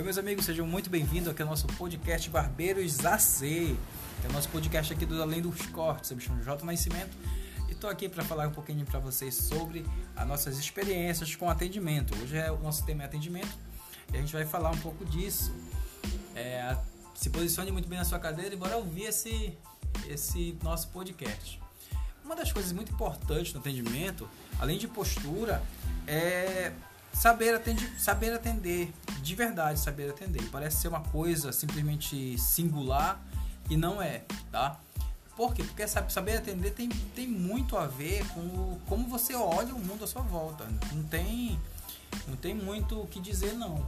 Oi, meus amigos, sejam muito bem-vindos aqui ao nosso podcast Barbeiros AC, é o nosso podcast aqui do Além dos Cortes. Eu me chamo J. Nascimento e estou aqui para falar um pouquinho para vocês sobre as nossas experiências com atendimento. Hoje é, o nosso tema é atendimento e a gente vai falar um pouco disso. É, se posicione muito bem na sua cadeira e bora ouvir esse, esse nosso podcast. Uma das coisas muito importantes no atendimento, além de postura, é saber atender, saber atender, de verdade saber atender. Parece ser uma coisa simplesmente singular e não é, tá? Por quê? Porque saber atender tem, tem muito a ver com como você olha o mundo à sua volta. Não tem, não tem muito o que dizer, não.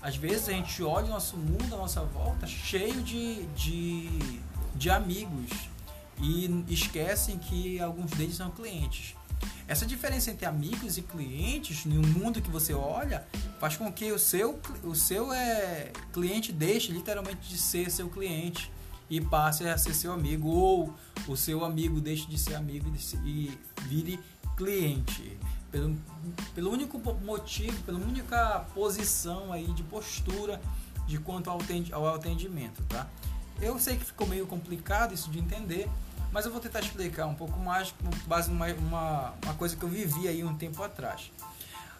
Às vezes a gente olha o nosso mundo à nossa volta cheio de, de, de amigos e esquecem que alguns deles são clientes. Essa diferença entre amigos e clientes no mundo que você olha faz com que o seu, o seu é, cliente deixe literalmente de ser seu cliente e passe a ser seu amigo, ou o seu amigo deixe de ser amigo e vire cliente. Pelo, pelo único motivo, pela única posição aí de postura de quanto ao atendimento, tá? Eu sei que ficou meio complicado isso de entender, mas eu vou tentar explicar um pouco mais com base numa uma, uma coisa que eu vivi aí um tempo atrás.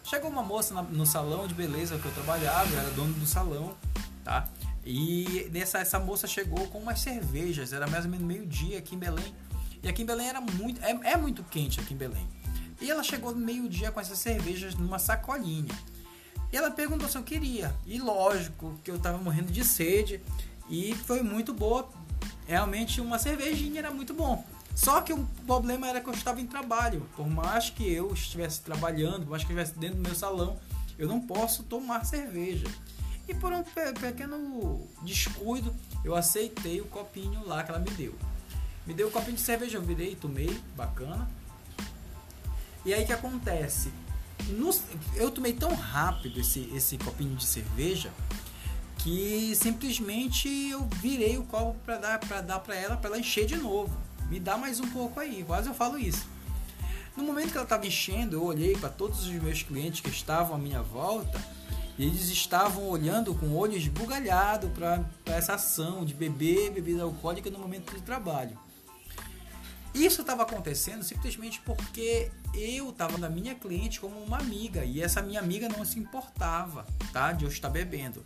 Chegou uma moça no salão de beleza que eu trabalhava, eu era dono do salão, tá? E nessa, essa moça chegou com umas cervejas, era mais ou menos meio-dia aqui em Belém. E aqui em Belém era muito, é, é muito quente aqui em Belém. E ela chegou no meio-dia com essas cervejas numa sacolinha. E ela perguntou se eu queria. E lógico que eu tava morrendo de sede. E foi muito boa realmente uma cervejinha era muito bom. Só que o problema era que eu estava em trabalho. Por mais que eu estivesse trabalhando, por mais que eu estivesse dentro do meu salão, eu não posso tomar cerveja. E por um pequeno descuido, eu aceitei o copinho lá que ela me deu. Me deu o um copinho de cerveja, eu virei, tomei, bacana. E aí que acontece? No, eu tomei tão rápido esse, esse copinho de cerveja que simplesmente eu virei o copo para dar para dar para ela para ela encher de novo. Me dá mais um pouco aí, quase eu falo isso. No momento que ela estava enchendo, eu olhei para todos os meus clientes que estavam à minha volta e eles estavam olhando com olhos esbugalhados para essa ação de beber bebida alcoólica no momento de trabalho. Isso estava acontecendo simplesmente porque eu estava na minha cliente como uma amiga e essa minha amiga não se importava, tá, de eu estar bebendo.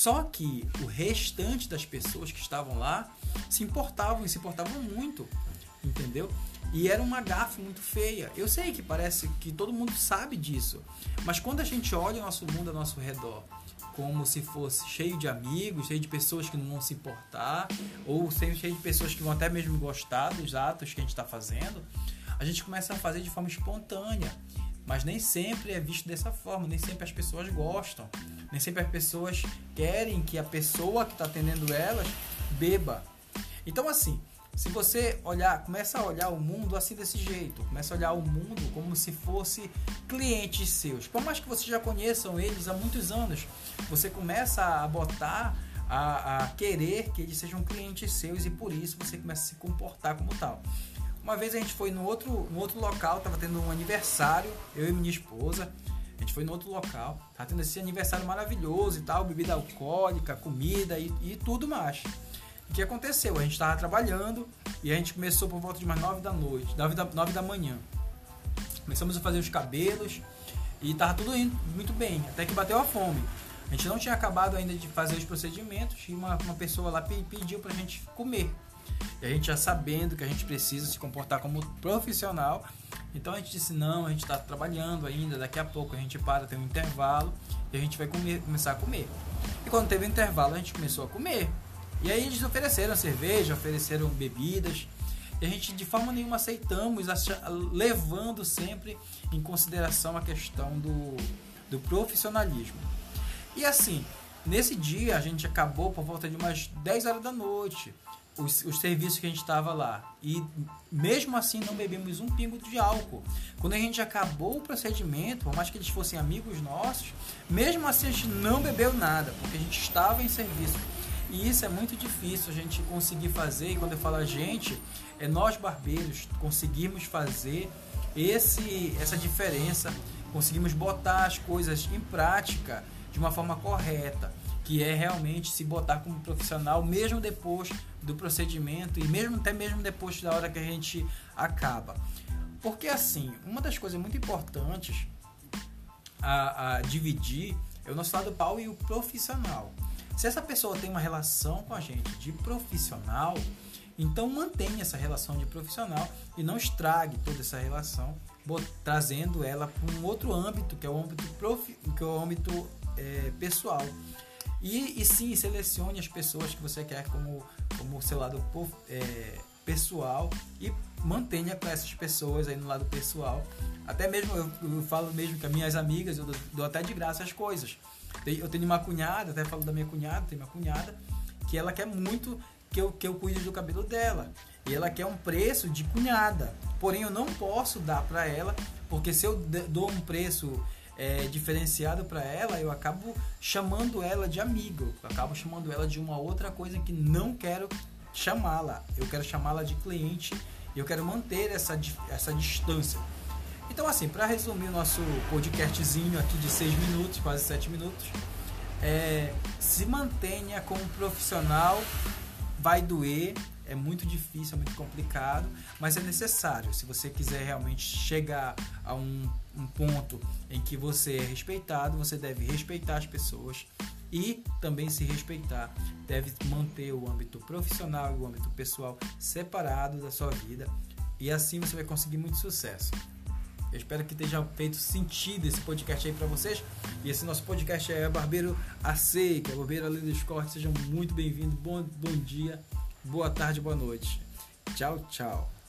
Só que o restante das pessoas que estavam lá se importavam e se importavam muito, entendeu? E era uma gafe muito feia. Eu sei que parece que todo mundo sabe disso, mas quando a gente olha o nosso mundo ao nosso redor como se fosse cheio de amigos, cheio de pessoas que não vão se importar, ou cheio de pessoas que vão até mesmo gostar dos atos que a gente está fazendo, a gente começa a fazer de forma espontânea. Mas nem sempre é visto dessa forma, nem sempre as pessoas gostam, nem sempre as pessoas querem que a pessoa que está atendendo elas beba. Então, assim, se você olhar, começa a olhar o mundo assim desse jeito, começa a olhar o mundo como se fosse clientes seus. Por mais que vocês já conheçam eles há muitos anos, você começa a botar, a, a querer que eles sejam clientes seus e por isso você começa a se comportar como tal. Uma vez a gente foi no outro, no outro local, tava tendo um aniversário, eu e minha esposa. A gente foi no outro local, tava tendo esse aniversário maravilhoso e tal, bebida alcoólica, comida e, e tudo mais. O que aconteceu? A gente estava trabalhando e a gente começou por volta de umas 9 da noite, 9 da, 9 da manhã. Começamos a fazer os cabelos e tava tudo indo muito bem, até que bateu a fome. A gente não tinha acabado ainda de fazer os procedimentos e uma, uma pessoa lá pediu pra gente comer. E a gente já sabendo que a gente precisa se comportar como profissional, então a gente disse: não, a gente está trabalhando ainda, daqui a pouco a gente para, tem um intervalo e a gente vai comer, começar a comer. E quando teve intervalo, a gente começou a comer. E aí eles ofereceram cerveja, ofereceram bebidas. E a gente de forma nenhuma aceitamos, levando sempre em consideração a questão do, do profissionalismo. E assim, nesse dia a gente acabou por volta de umas 10 horas da noite os, os serviços que a gente estava lá. E mesmo assim não bebemos um pingo de álcool. Quando a gente acabou o procedimento, por mais que eles fossem amigos nossos, mesmo assim a gente não bebeu nada, porque a gente estava em serviço. E isso é muito difícil a gente conseguir fazer. E quando eu falo a gente, é nós barbeiros conseguimos fazer esse, essa diferença, conseguimos botar as coisas em prática de uma forma correta. Que é realmente se botar como profissional, mesmo depois do procedimento e mesmo até mesmo depois da hora que a gente acaba. Porque assim, uma das coisas muito importantes a, a dividir é o nosso lado pau e o profissional. Se essa pessoa tem uma relação com a gente de profissional, então mantenha essa relação de profissional e não estrague toda essa relação, trazendo ela para um outro âmbito, que é o âmbito, profi, que é o âmbito é, pessoal. E, e sim, selecione as pessoas que você quer como, como seu lado é, pessoal e mantenha com essas pessoas aí no lado pessoal. Até mesmo, eu, eu falo mesmo que as minhas amigas, eu dou, dou, até de graça as coisas. Eu tenho uma cunhada, até falo da minha cunhada, tem uma cunhada, que ela quer muito que eu, que eu cuide do cabelo dela. E ela quer um preço de cunhada. Porém, eu não posso dar para ela, porque se eu dou um preço é, diferenciado para ela, eu acabo chamando ela de amigo. Eu acabo chamando ela de uma outra coisa que não quero chamá-la. Eu quero chamá-la de cliente e eu quero manter essa, essa distância. Então, assim, para resumir o nosso podcastzinho aqui de 6 minutos, quase 7 minutos, é, se mantenha como profissional, vai doer, é muito difícil, é muito complicado, mas é necessário. Se você quiser realmente chegar a um, um ponto em que você é respeitado, você deve respeitar as pessoas e também se respeitar. Deve manter o âmbito profissional e o âmbito pessoal separado da sua vida e assim você vai conseguir muito sucesso. Eu espero que tenha feito sentido esse podcast aí para vocês. E esse nosso podcast é Barbeiro que é Barbeiro Além dos Cortes. Sejam muito bem-vindos. Bom, bom dia, boa tarde, boa noite. Tchau, tchau.